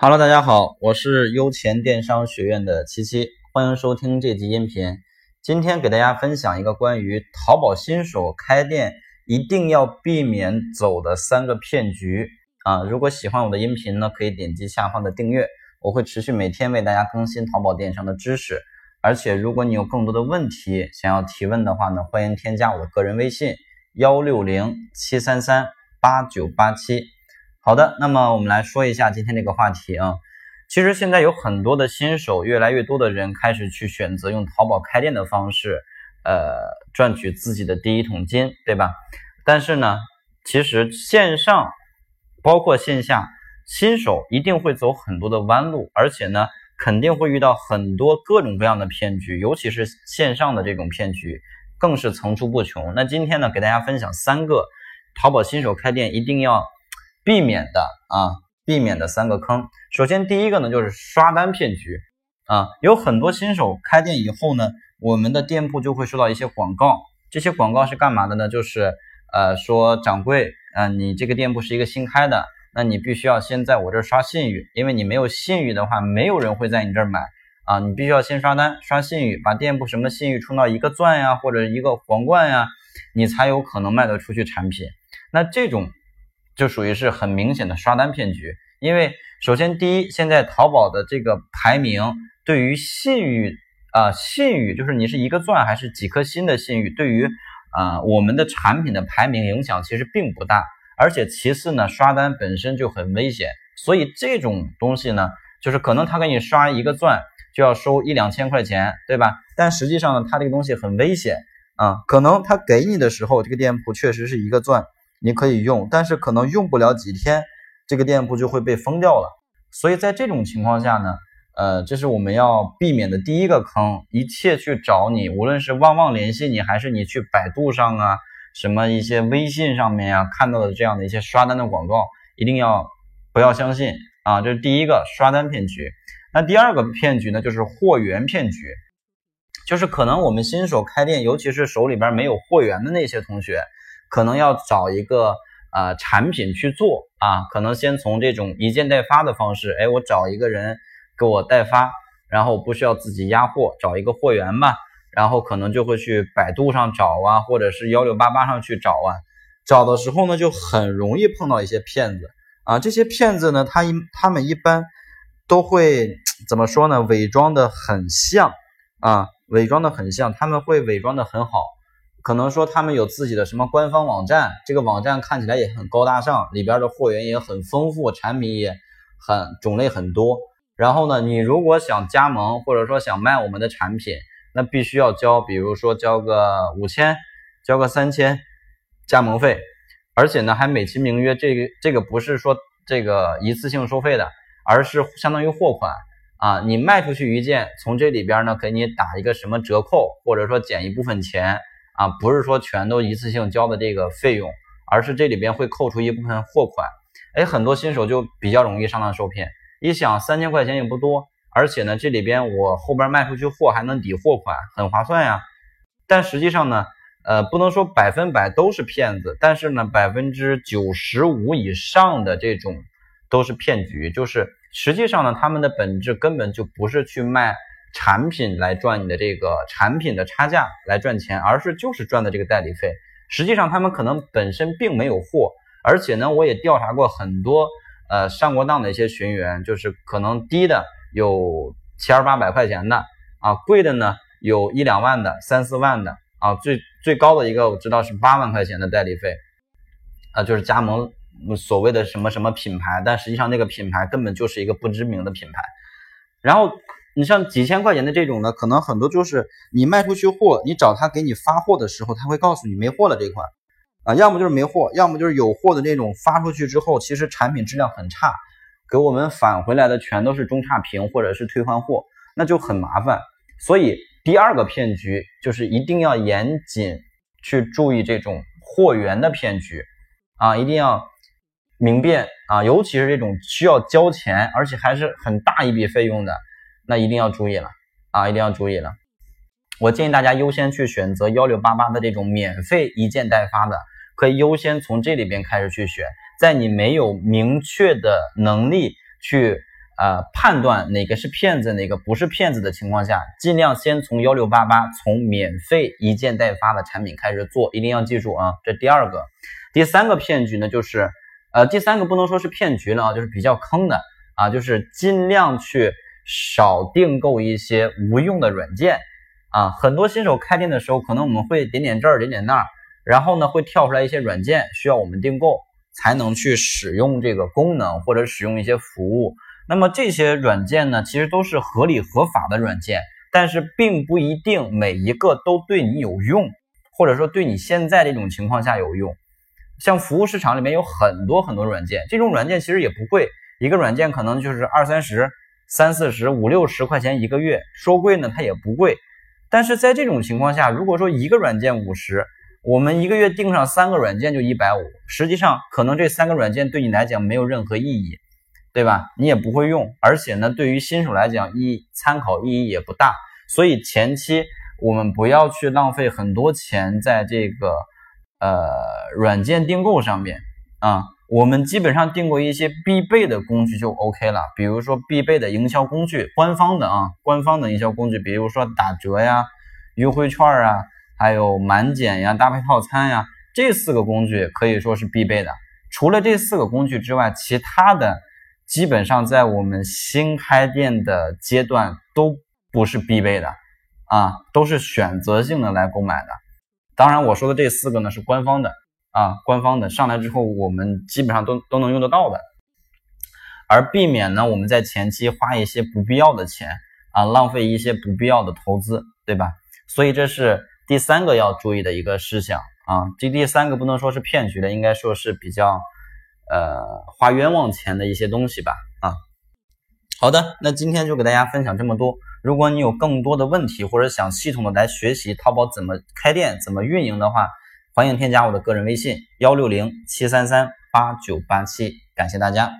Hello，大家好，我是优钱电商学院的七七，欢迎收听这集音频。今天给大家分享一个关于淘宝新手开店一定要避免走的三个骗局啊！如果喜欢我的音频呢，可以点击下方的订阅，我会持续每天为大家更新淘宝电商的知识。而且，如果你有更多的问题想要提问的话呢，欢迎添加我的个人微信幺六零七三三八九八七。好的，那么我们来说一下今天这个话题啊。其实现在有很多的新手，越来越多的人开始去选择用淘宝开店的方式，呃，赚取自己的第一桶金，对吧？但是呢，其实线上包括线下，新手一定会走很多的弯路，而且呢，肯定会遇到很多各种各样的骗局，尤其是线上的这种骗局，更是层出不穷。那今天呢，给大家分享三个淘宝新手开店一定要。避免的啊，避免的三个坑。首先，第一个呢就是刷单骗局啊，有很多新手开店以后呢，我们的店铺就会收到一些广告。这些广告是干嘛的呢？就是呃说掌柜，嗯，你这个店铺是一个新开的，那你必须要先在我这儿刷信誉，因为你没有信誉的话，没有人会在你这儿买啊。你必须要先刷单，刷信誉，把店铺什么信誉冲到一个钻呀，或者一个皇冠呀，你才有可能卖得出去产品。那这种。就属于是很明显的刷单骗局，因为首先第一，现在淘宝的这个排名对于信誉啊，信誉就是你是一个钻还是几颗星的信誉，对于啊我们的产品的排名影响其实并不大。而且其次呢，刷单本身就很危险，所以这种东西呢，就是可能他给你刷一个钻就要收一两千块钱，对吧？但实际上呢，他这个东西很危险啊，可能他给你的时候，这个店铺确实是一个钻。你可以用，但是可能用不了几天，这个店铺就会被封掉了。所以在这种情况下呢，呃，这是我们要避免的第一个坑。一切去找你，无论是旺旺联系你，还是你去百度上啊，什么一些微信上面啊看到的这样的一些刷单的广告，一定要不要相信啊！这是第一个刷单骗局。那第二个骗局呢，就是货源骗局，就是可能我们新手开店，尤其是手里边没有货源的那些同学。可能要找一个呃产品去做啊，可能先从这种一件代发的方式，哎，我找一个人给我代发，然后不需要自己压货，找一个货源嘛，然后可能就会去百度上找啊，或者是幺六八八上去找啊，找的时候呢，就很容易碰到一些骗子啊，这些骗子呢，他一他们一般都会怎么说呢？伪装的很像啊，伪装的很像，他们会伪装的很好。可能说他们有自己的什么官方网站，这个网站看起来也很高大上，里边的货源也很丰富，产品也很种类很多。然后呢，你如果想加盟或者说想卖我们的产品，那必须要交，比如说交个五千，交个三千加盟费，而且呢还美其名曰这个这个不是说这个一次性收费的，而是相当于货款啊，你卖出去一件，从这里边呢给你打一个什么折扣，或者说减一部分钱。啊，不是说全都一次性交的这个费用，而是这里边会扣除一部分货款。哎，很多新手就比较容易上当受骗。一想三千块钱也不多，而且呢，这里边我后边卖出去货还能抵货款，很划算呀。但实际上呢，呃，不能说百分百都是骗子，但是呢，百分之九十五以上的这种都是骗局。就是实际上呢，他们的本质根本就不是去卖。产品来赚你的这个产品的差价来赚钱，而是就是赚的这个代理费。实际上他们可能本身并没有货，而且呢，我也调查过很多呃上过当的一些学员，就是可能低的有千八百块钱的啊，贵的呢有一两万的、三四万的啊，最最高的一个我知道是八万块钱的代理费啊，就是加盟所谓的什么什么品牌，但实际上那个品牌根本就是一个不知名的品牌，然后。你像几千块钱的这种呢，可能很多就是你卖出去货，你找他给你发货的时候，他会告诉你没货了这款，啊，要么就是没货，要么就是有货的那种，发出去之后其实产品质量很差，给我们返回来的全都是中差评或者是退换货，那就很麻烦。所以第二个骗局就是一定要严谨去注意这种货源的骗局啊，一定要明辨啊，尤其是这种需要交钱而且还是很大一笔费用的。那一定要注意了啊！一定要注意了。我建议大家优先去选择幺六八八的这种免费一件代发的，可以优先从这里边开始去选。在你没有明确的能力去呃判断哪个是骗子，哪个不是骗子的情况下，尽量先从幺六八八从免费一件代发的产品开始做，一定要记住啊。这第二个，第三个骗局呢，就是呃第三个不能说是骗局了啊，就是比较坑的啊，就是尽量去少订购一些无用的软件啊。很多新手开店的时候，可能我们会点点这儿点点那儿，然后呢会跳出来一些软件需要我们订购。才能去使用这个功能或者使用一些服务。那么这些软件呢，其实都是合理合法的软件，但是并不一定每一个都对你有用，或者说对你现在这种情况下有用。像服务市场里面有很多很多软件，这种软件其实也不贵，一个软件可能就是二三十、三四十、五六十块钱一个月，说贵呢它也不贵。但是在这种情况下，如果说一个软件五十，我们一个月订上三个软件就一百五，实际上可能这三个软件对你来讲没有任何意义，对吧？你也不会用，而且呢，对于新手来讲意参考意义也不大。所以前期我们不要去浪费很多钱在这个呃软件订购上面啊。我们基本上定过一些必备的工具就 OK 了，比如说必备的营销工具，官方的啊，官方的营销工具，比如说打折呀、优惠券啊。还有满减呀、搭配套餐呀，这四个工具可以说是必备的。除了这四个工具之外，其他的基本上在我们新开店的阶段都不是必备的啊，都是选择性的来购买的。当然，我说的这四个呢是官方的啊，官方的上来之后我们基本上都都能用得到的，而避免呢我们在前期花一些不必要的钱啊，浪费一些不必要的投资，对吧？所以这是。第三个要注意的一个事项啊，这第三个不能说是骗局的，应该说是比较呃花冤枉钱的一些东西吧啊。好的，那今天就给大家分享这么多。如果你有更多的问题或者想系统的来学习淘宝怎么开店、怎么运营的话，欢迎添加我的个人微信幺六零七三三八九八七，感谢大家。